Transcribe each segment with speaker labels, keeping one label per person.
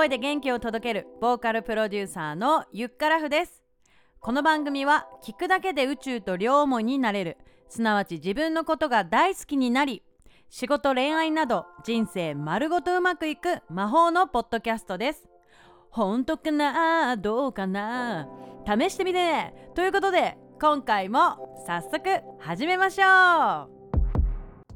Speaker 1: 声で元気を届けるボーカルプロデューサーのゆっからふです。この番組は聞くだけで宇宙と両思いになれる。すなわち自分のことが大好きになり仕事恋愛など人生丸ごとうまくいく魔法のポッドキャストです。本当かな？どうかな？試してみてということで今回も早速始めましょう。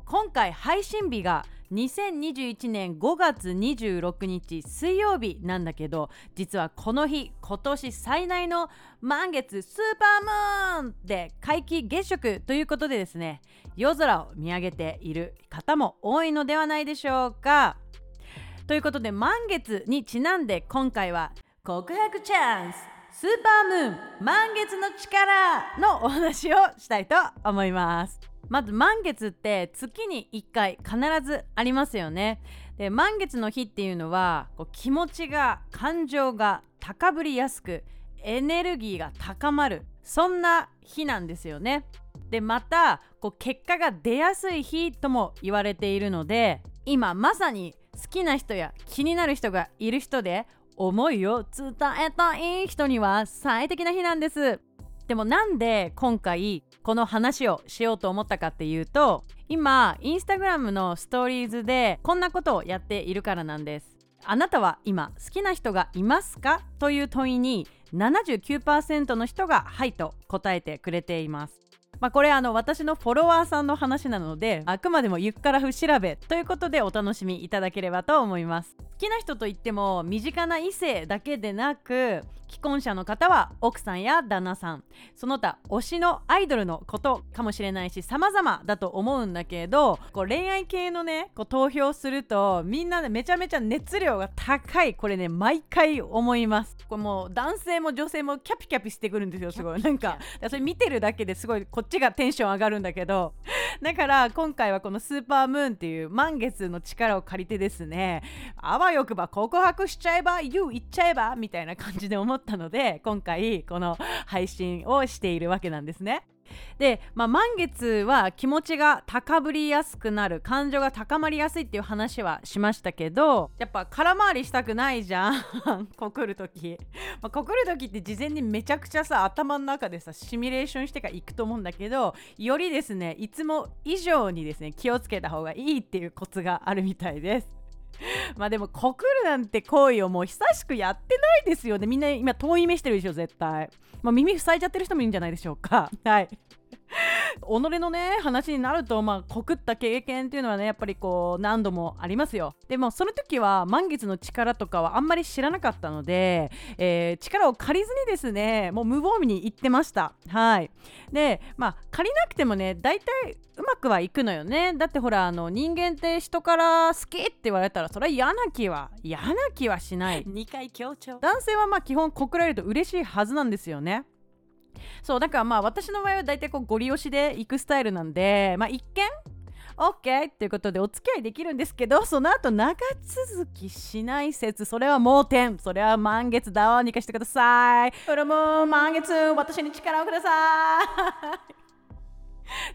Speaker 1: 今回配信日が2021年5月26日水曜日なんだけど実はこの日今年最大の満月スーパームーンで皆既月食ということでですね夜空を見上げている方も多いのではないでしょうか。ということで満月にちなんで今回は告白チャンススーパームーン満月の力のお話をしたいと思います。まず満月って月に1回必ずありますよね。で満月の日っていうのはこう気持ちが感情が高ぶりやすくエネルギーが高まるそんな日なんですよね。でまたこう結果が出やすい日とも言われているので今まさに好きな人や気になる人がいる人で思いを伝えたい人には最適な日なんです。でもなんで今回この話をしようと思ったかっていうと今インスタグラムのストーリーズでこんなことをやっているからなんです。あなたは今好きな人がいますか？という問いに79%の人がはいと答えてくれています。まあ、これあの私のフォロワーさんの話なのであくまでもゆっからふ調べということでお楽しみいただければと思います。好きな人といっても身近な異性だけでなく既婚者の方は奥さんや旦那さん。その他推しのアイドルのことかもしれないし様々だと思うんだけどこう恋愛系のねこう投票するとみんなでめちゃめちゃ熱量が高い。これね毎回思います。これもう男性も女性もキャピキャピしてくるんですよすごい。なんかそれ見てるだけですごいこっちがテンション上がるんだけどだから今回はこのスーパームーンっていう満月の力を借りてですねあわよくば告白しちゃえば You 言っちゃえばみたいな感じで思ったので今回この配信をしているわけなんですね。で、まあ、満月は気持ちが高ぶりやすくなる感情が高まりやすいっていう話はしましたけどやっぱ空回りしたくないじゃん 告る時、まあ、告る時って事前にめちゃくちゃさ頭の中でさシミュレーションしてから行くと思うんだけどよりですねいつも以上にですね気をつけた方がいいっていうコツがあるみたいです。まあでも告るなんて行為をもう久しくやってないですよね。みんな今遠い目してるでしょ絶対、まあ、耳塞いじゃってる人もいるんじゃないでしょうか。はい。己のね話になるとまあ告った経験っていうのはねやっぱりこう何度もありますよ。でもその時は満月の力とかはあんまり知らなかったので、えー、力を借りずにですねもう無防備に言ってました。はい。でまあ借りなくてもね大体うまくはいくのよね。だってほらあの人間って人から好きって言われたらそれは嫌な気は嫌な気はしない。
Speaker 2: 2回強調。
Speaker 1: 男性はまあ基本告られると嬉しいはずなんですよねそうだからまあ私の場合は大体こうゴリ押しで行くスタイルなんでまあ一見 OK っていうことでお付き合いできるんですけどその後長続きしない説それは盲点。それは満月だわにかしてください。これも満月私に力をください。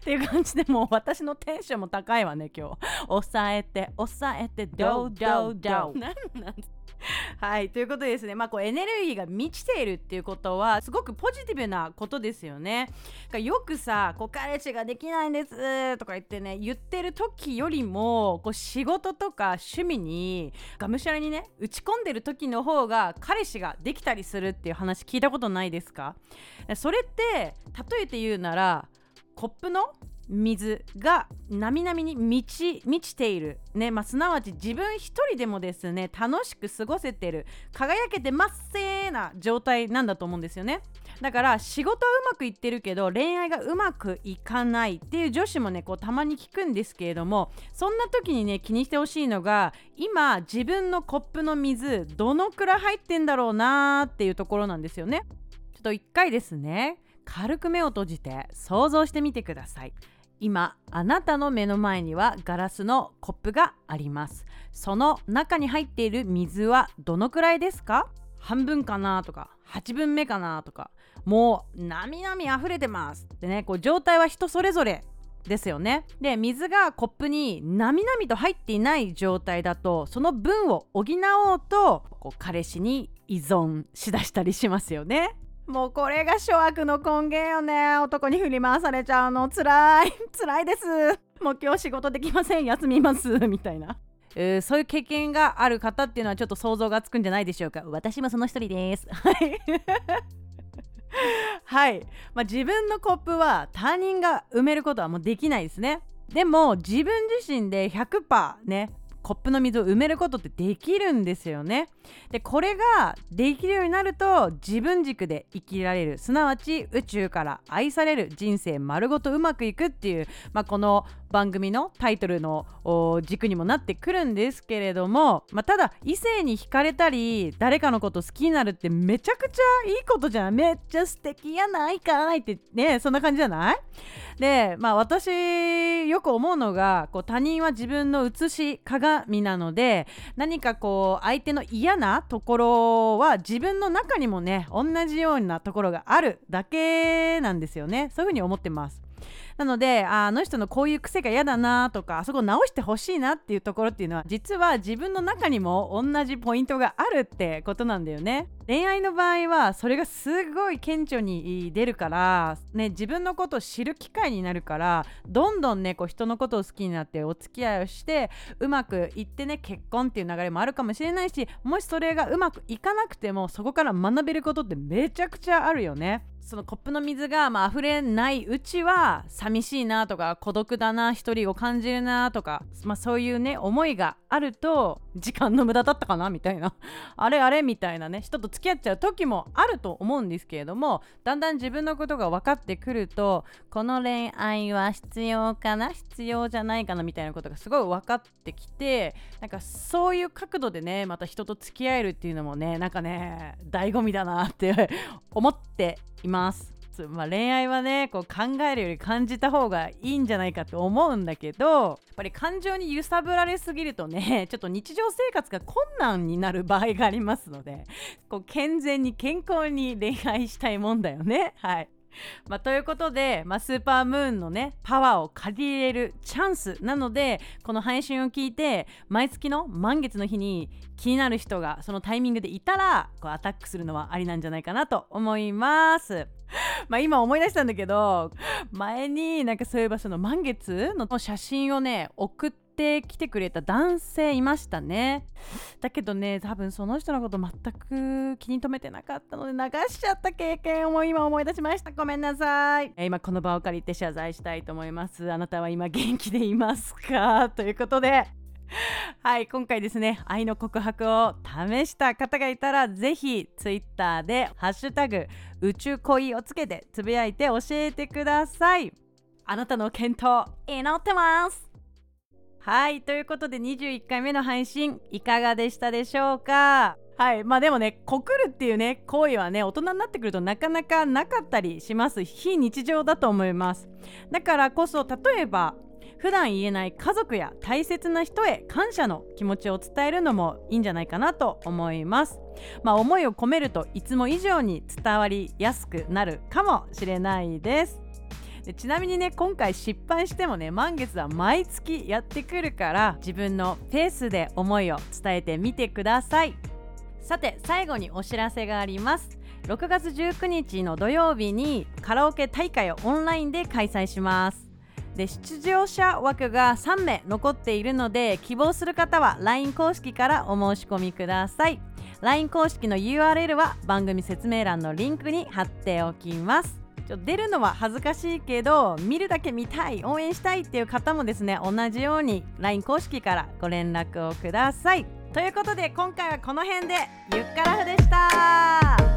Speaker 1: っていう感じでもう私のテンションも高いわね今日。抑えて抑えてドウドウドウなんなん？はいということでですねまあこうエネルギーが満ちているっていうことはすごくポジティブなことですよね。よくさこう彼氏ができないんですとか言ってね言ってる時よりもこう仕事とか趣味にがむしゃらにね打ち込んでる時の方が彼氏ができたりするっていう話聞いたことないですか？それって例えて言うならコップの水がなみなみに満ち満ちている、ねまあ、すなわち自分一人でもですね楽しく過ごせてる。輝けてまっせーな状態なんだと思うんですよね。だから仕事はうまくいってるけど恋愛がうまくいかないっていう女子もねこうたまに聞くんですけれどもそんな時にね気にしてほしいのが今自分のコップの水どのくらい入ってんだろうなーっていうところなんですよね。ちょっと一回ですね軽く目を閉じて想像してみてください。今あなたの目の前にはガラスのコップがあります。その中に入っている水はどのくらいですか？半分かなとか8分目かなとか。もうなみなみ溢れてます。ってねこう状態は人それぞれですよね。で水がコップになみなみと入っていない状態だとその分を補おうとこう彼氏に依存しだしたりしますよね。もうこれが諸悪の根源よね。男に振り回されちゃうの。つらい。つらいです。もう今日仕事できません。休みます。みたいな。えー、そういう経験がある方っていうのはちょっと想像がつくんじゃないでしょうか。私もその一人です。はい。はい、まあ、自分のコップは他人が埋めることはもうできないですね。でも自分自身で100%ね。コップの水を埋めることってできるんですよね。でこれができるようになると自分軸で生きられるすなわち宇宙から愛される人生丸ごとうまくいくっていう、まあ、この番組のタイトルの軸にもなってくるんですけれども、まあ、ただ異性に惹かれたり誰かのこと好きになるってめちゃくちゃいいことじゃん。めっちゃ素敵やないかいってねそんな感じじゃない？でまあ私よく思うのがこう他人は自分の写し鏡なので何かこう相手の嫌なところは自分の中にもね同じようなところがあるだけなんですよね。そういうふうに思ってます。なのであの人のこういう癖が嫌だなとかあそこ直してほしいなっていうところっていうのは実は自分の中にも同じポイントがあるってことなんだよね。恋愛の場合はそれがすごい顕著に出るからね自分のことを知る機会になるからどんどんねこう人のことを好きになってお付き合いをしてうまくいってね結婚っていう流れもあるかもしれないしもしそれがうまくいかなくてもそこから学べることってめちゃくちゃあるよね。そのコップの水がまあ溢れないうちは寂しいなとか孤独だな一人を感じるなとか、まあ、そういうね思いがあると時間の無駄だったかな？みたいな。あれあれ？みたいなね。人と付き合っちゃう時もあると思うんですけれどもだんだん自分のことが分かってくるとこの恋愛は必要かな？必要じゃないかな？みたいなことがすごい分かってきてなんかそういう角度でねまた人と付き合えるっていうのもねなんかね醍醐味だなって思っています。まあ、恋愛はねこう考えるより感じた方がいいんじゃないかって思うんだけどやっぱり感情に揺さぶられすぎるとね ちょっと日常生活が困難になる場合がありますのでこう健全に健康に恋愛したいもんだよねはい。まあ、ということで、まあ、スーパームーンのねパワーを借り入れるチャンスなのでこの配信を聞いて毎月の満月の日に気になる人がそのタイミングでいたらこうアタックするのはありなんじゃないかなと思います。まあ今思い出したんだけど前になんかそういえばその満月の写真をね送っててきてくれた男性いましたね。だけどね多分その人のこと全く気に留めてなかったので流しちゃった経験を今思い出しました。ごめんなさい。今この場を借りて謝罪したいと思います。あなたは今元気でいますか？ということで。はい今回ですね愛の告白を試した方がいたらぜひ Twitter で「ハッシュタグ宇宙恋」をつけてつぶやいて教えてください。あなたの検討祈ってます。はいということで21回目の配信いかがでしたでしょうか？はいまあでもね告るっていうね行為はね大人になってくるとなかなかなかったりします。非日常だと思います。だからこそ例えば普段言えない家族や大切な人へ感謝の気持ちを伝えるのもいいんじゃないかなと思います。まあ思いを込めるといつも以上に伝わりやすくなるかもしれないです。でちなみにね今回失敗してもね満月は毎月やってくるから自分のペースで思いを伝えてみてください。さて最後にお知らせがあります。6月19日の土曜日にカラオケ大会をオンラインで開催します。で出場者枠が3名残っているので希望する方は LINE 公式からお申し込みください。LINE 公式の URL は番組説明欄のリンクに貼っておきます。ちょ出るのは恥ずかしいけど見るだけ見たい応援したいっていう方もですね同じように LINE 公式からご連絡をください。ということで今回はこの辺でゆっからふでした。